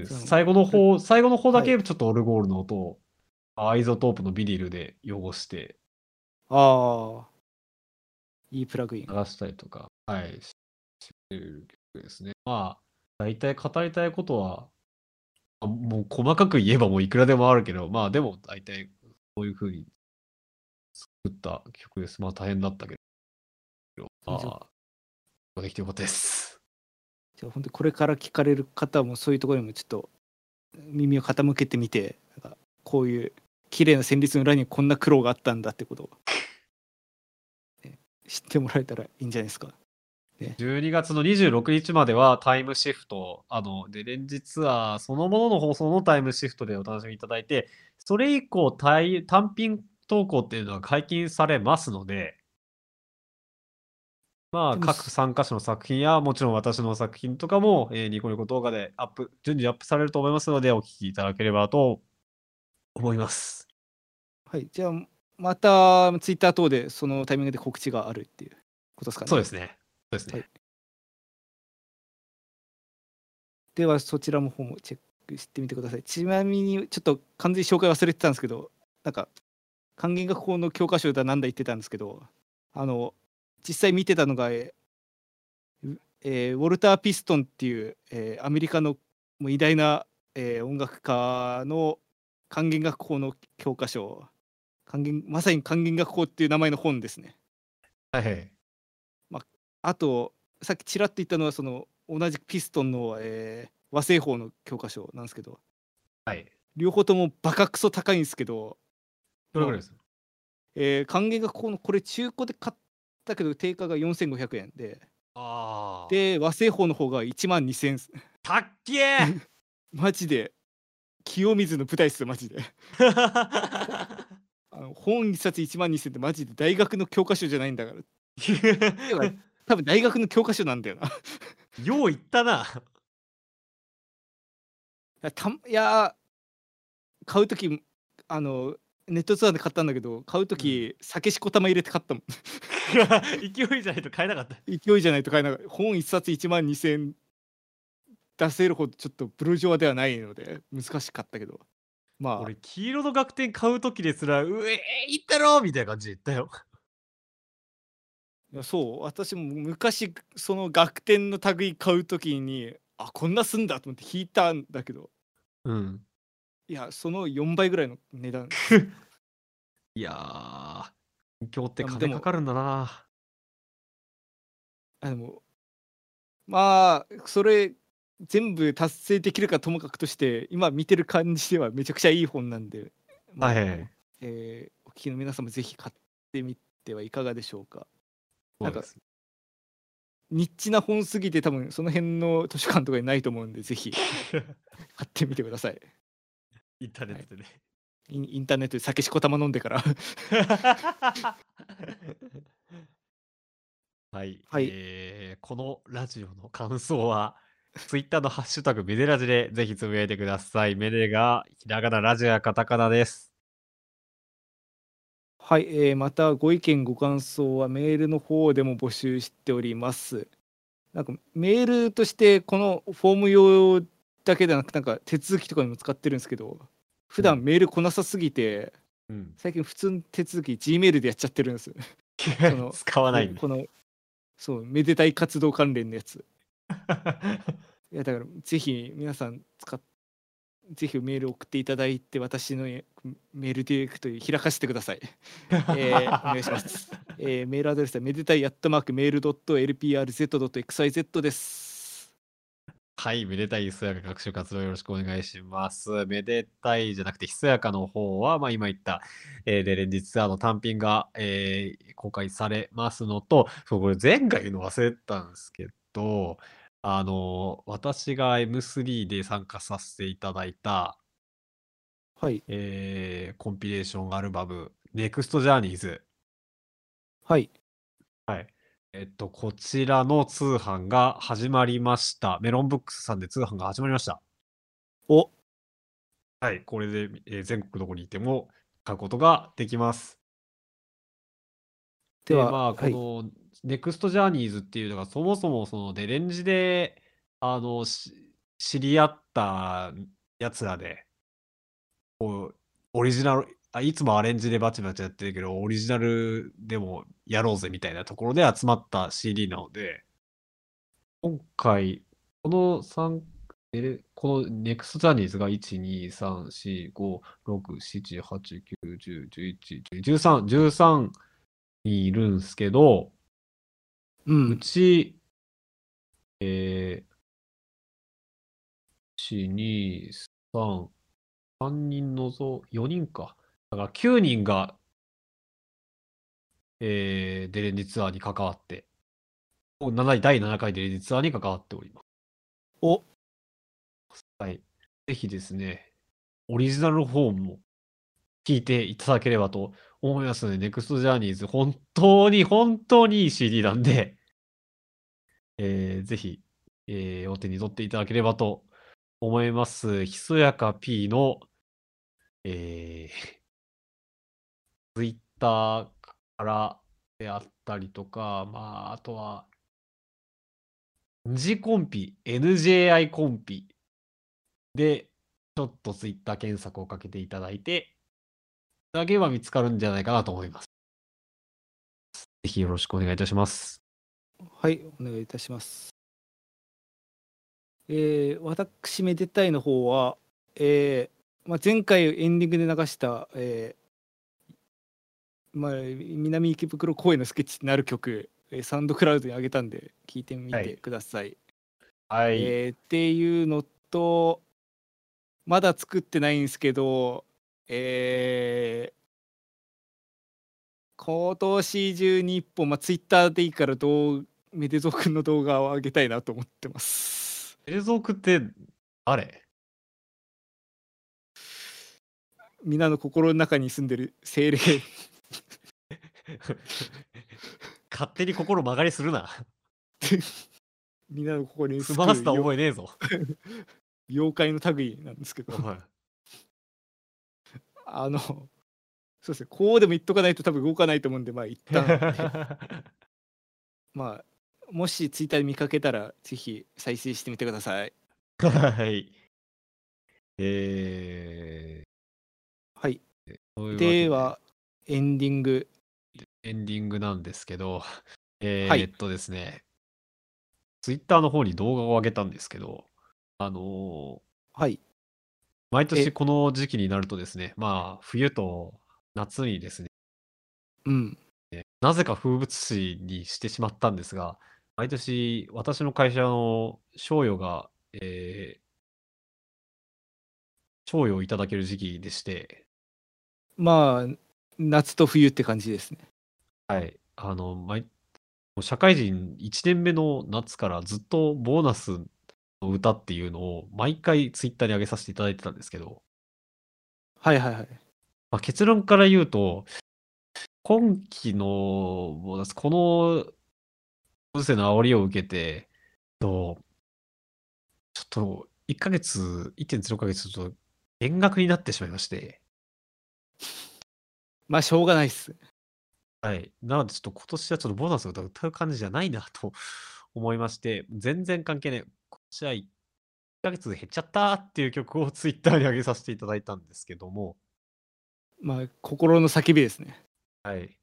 S2: 最後の方、最後の方だけちょっとオルゴールの音を、 iZotope の Vinyl で汚して
S1: ああ。いいプラグイン
S2: 流。したりとか、はい、してる曲ですね。まあ、大体語りたいことは、あもう細かく言えばもういくらでもあるけど、まあでも大体こういう風に作った曲です。まあ大変だったけど、まあ、できてよかったです。
S1: じゃあ本当にこれから聞かれる方もそういうところにもちょっと耳を傾けてみてなんかこういう綺麗な旋律の裏にこんな苦労があったんだってこと。を、ね。知ってもらえたらいいんじゃないですか。
S2: 12月の26日まではタイムシフト、あの、で、連日ツアーそのものの放送のタイムシフトでお楽しみいただいて、それ以降、単単品投稿っていうのは解禁されますので、まあ、各参加者の作品や、もちろん私の作品とかも、えーニコニコ動画でアップ、順次アップされると思いますので、お聞きいただければと思います。
S1: はい、じゃあまたツイッター等でそのタイミングで告知があるっていうことですかね。
S2: そうですね。そうですね。
S1: はいではそちらの方もチェックしてみてください。ちなみにちょっと完全に紹介忘れてたんですけど、なんか還元学校の教科書だなんだ言ってたんですけど、あの実際見てたのが、えーうえーウォルター・ピストンっていう、えーアメリカのもう偉大な、えー音楽家の還元学校の教科書、還元まさに還元学校っていう名前の本ですね。
S2: はいはい。
S1: あとさっきちらっと言ったのはその同じピストンの、えー和製法の教科書なんですけど
S2: はい。
S1: 両方ともバカクソ高いんですけど、
S2: どれぐらいです？
S1: えー還元がこのこれ中古で買ったけど定価が4500円で
S2: ああ。、
S1: で和製法の方が1万2000円
S2: たっけー [laughs]
S1: マジで清水の舞台っすよマジで。[laughs] あの本一冊1万2000円ってマジで大学の教科書じゃないんだから。多分大学の教科書なんだよな。
S2: よう言ったな。
S1: いやたいや買う時あのネットツアーで買ったんだけど買う時、酒しこたま入れて買ったもん。[laughs]
S2: 勢いじゃないと買えなかった。
S1: 勢いじゃないと買えなかった。本一冊1万2000円出せるほどちょっとブルジョワではないので難しかったけど。まあ。
S2: 俺、黄色の楽天買うときですら、うえー、いったろみたいな感じで言ったよ。
S1: いやそう。私も昔その楽天の類買う時にあこんなすんだと思って引いたんだけど。
S2: うん。
S1: いやその4倍ぐらいの値段。[laughs]
S2: いやー、勉強って金かかるんだな。
S1: あでも。まあそれ全部達成できるかともかくとして今見てる感じではめちゃくちゃいい本なんで、まあ
S2: はい。
S1: えーお聞きの皆さんもぜひ買ってみてはいかがでしょうか。なんかニッチな本すぎて多分その辺の図書館とかにないと思うんでぜひ [laughs] 買ってみてください。
S2: インターネットでね。
S1: インインターネットで酒しこたま飲んでから。[laughs]
S2: はい、
S1: はい。
S2: えーこのラジオの感想は、ツイッターのハッシュタグメデラジでぜひつぶやいてください。メデがひらがな、ラジオやカタカナです。
S1: はい、えーまたご意見ご感想はメールの方でも募集しておりますなんかメールとしてこのフォーム用だけでなくなんか手続きとかにも使ってるんですけど普段メール来なさすぎて、
S2: うん、
S1: 最近普通の手続き G メールでやっちゃってるんです [laughs] の
S2: 使わない。
S1: このそうめでたい活動関連のやつ [laughs] いやだからぜひ皆さん使っぜひメール送っていただいて私のえメールディレクトに開かせてください。[laughs] えーお願いします。えーメールアドレスはめでたいアットマークメールドット LPRZ.xyz です。
S2: はい、めでたいひそやか学習活動よろしくお願いします。めでたいじゃなくてひそやかの方は、まあ、今言った、えー、で連日ツアーの単品が、えー公開されますのと、そう、これ前回言うの忘れてたんですけど、あの、私が M3 で参加させていただいた、
S1: はい
S2: えーコンピレーションアルバム、NEXT Journeys。
S1: はい
S2: はい。えっと、こちらの通販が始まりました。メロンブックスさんで通販が始まりました。
S1: お
S2: はい。これで、えー全国どこにいても買うことができます。
S1: では、
S2: まあ、
S1: はい
S2: この、ネクストジャーニーズっていうのが、そもそもそのデレンジで、あの、知り合ったやつらで、こう、オリジナル、あいつもアレンジでバチバチやってるけど、オリジナルでもやろうぜみたいなところで集まった CD なので、今回、この3、このネクストジャーニーズが1、2、3、4、5、6、7、8、9、10、11、12 13、13人いるんすけど、
S1: う、
S2: うんち、えー、1、2、3、3人のぞ、4人か。だから9人が、えー、デレンジツアーに関わって、お7第7回デレンジツアーに関わっております。
S1: お
S2: はい。ぜひですね、オリジナルの方も聞いていただければと思いますので、ネクストジャーニーズ、本当に、本当にいい CD なんで、えーぜひ、えーお手に取っていただければと思います。ひそやか P の、えー、[laughs] Twitter からであったりとか、まあ、あとは、G コンピ、NJI コンピで、ちょっと Twitter 検索をかけていただいて、いただければ見つかるんじゃないかなと思います。ぜひよろしくお願いいたします。
S1: はい、お願いいたします。えー私めでたいの方は、えーまあ、前回エンディングで流した、えーまあ、南池袋公園のスケッチになる曲、えーサウンドクラウドに上げたんで聞いてみて
S2: はい
S1: ください。
S2: はい。
S1: えーっていうのとまだ作ってないんですけどえー今年中に一本、まあ、ツイッターでいいから動メデゾー君の動画を上げたいなと思ってます。
S2: 映像って誰？
S1: みんなの心の中に住んでる精霊
S2: 勝手に心曲がりするな。
S1: みんなの心に
S2: スマスター
S1: よ
S2: 覚えねえぞ。[laughs]
S1: 妖怪の類なんですけど
S2: はい
S1: あのそうですね。こうでも言っとかないと多分動かないと思うんでまあ一旦。[laughs] まあもしツイッターで見かけたらぜひ再生してみてください。
S2: はい。え
S1: はい、
S2: ー、そうい
S1: で。はエンディング。
S2: エンディングなんですけど、えー
S1: はい。
S2: っとですね、ツイッターの方に動画を上げたんですけど、あのー
S1: はい。
S2: 毎年
S1: え。
S2: この時期になるとですね、まあ、冬と夏にですね、
S1: うん。
S2: なぜか風物詩にしてしまったんですが、毎年私の会社の賞与が、えー、賞与をいただける時期でして、
S1: まあ夏と冬って感じですね。
S2: はい、あの、毎社会人1年目の夏からずっとボーナスの歌っていうのを毎回ツイッターに上げさせていただいてたんですけど、
S1: はいはいはい。
S2: まあ、結論から言うと、今期のボーナス、このご時世の煽りを受けて、とちょっと1ヶ月、1.0ヶ月ちょっと減額になってしまいまして、[laughs]
S1: まあしょうがないっす。
S2: はい。なのでちょっと今年はちょっとボーナスを歌う感じじゃないなと思いまして、全然関係ない。今年は1ヶ月で減っちゃったっていう曲をツイッターに上げさせていただいたんですけども、
S1: まあ心の叫びですね。
S2: はい。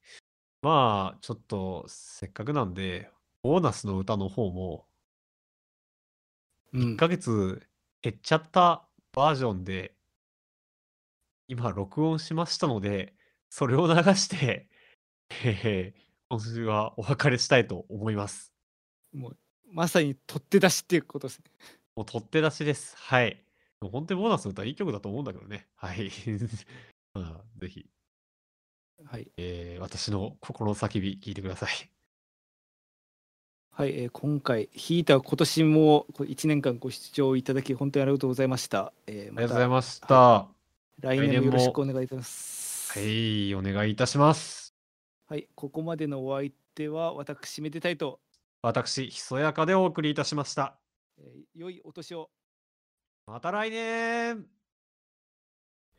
S2: まあ、ちょっとせっかくなんで、ボーナスの歌の方も1
S1: うん。
S2: ヶ月減っちゃったバージョンで、今録音しましたので、それを流して、えー今週はお別れしたいと思います。
S1: もうまさに取って出しっていうことですね。
S2: もう取って出しです。はい。本当にボーナスの歌いい曲だと思うんだけどね。はい。まあ、ぜひ、
S1: はい。
S2: えー私の心の叫び聞いてください。
S1: はい、えー今回、ヒーター今年も1年間ご視聴いただき本当にありがとうございました。えー
S2: ありがとうござい
S1: ま
S2: ました。
S1: た
S2: は
S1: 来年もよろしくお願いいたします。
S2: い、お願いいたします。
S1: はい、ここまでのお相手は私、めでたいと、
S2: 私、ひそやかでお送りいたしました。
S1: えー良いお年を。
S2: また来年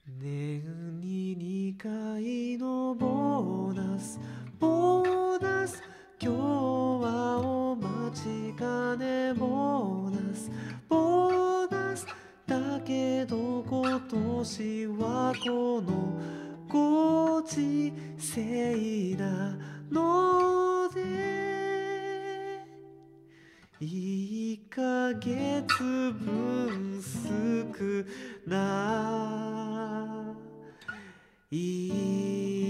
S2: 年に2回のボーナス。ボーナス。今日はお待ちかねボーナス。ボーナス。だけど今年はこのご時世なので。1ヶ月分少な。い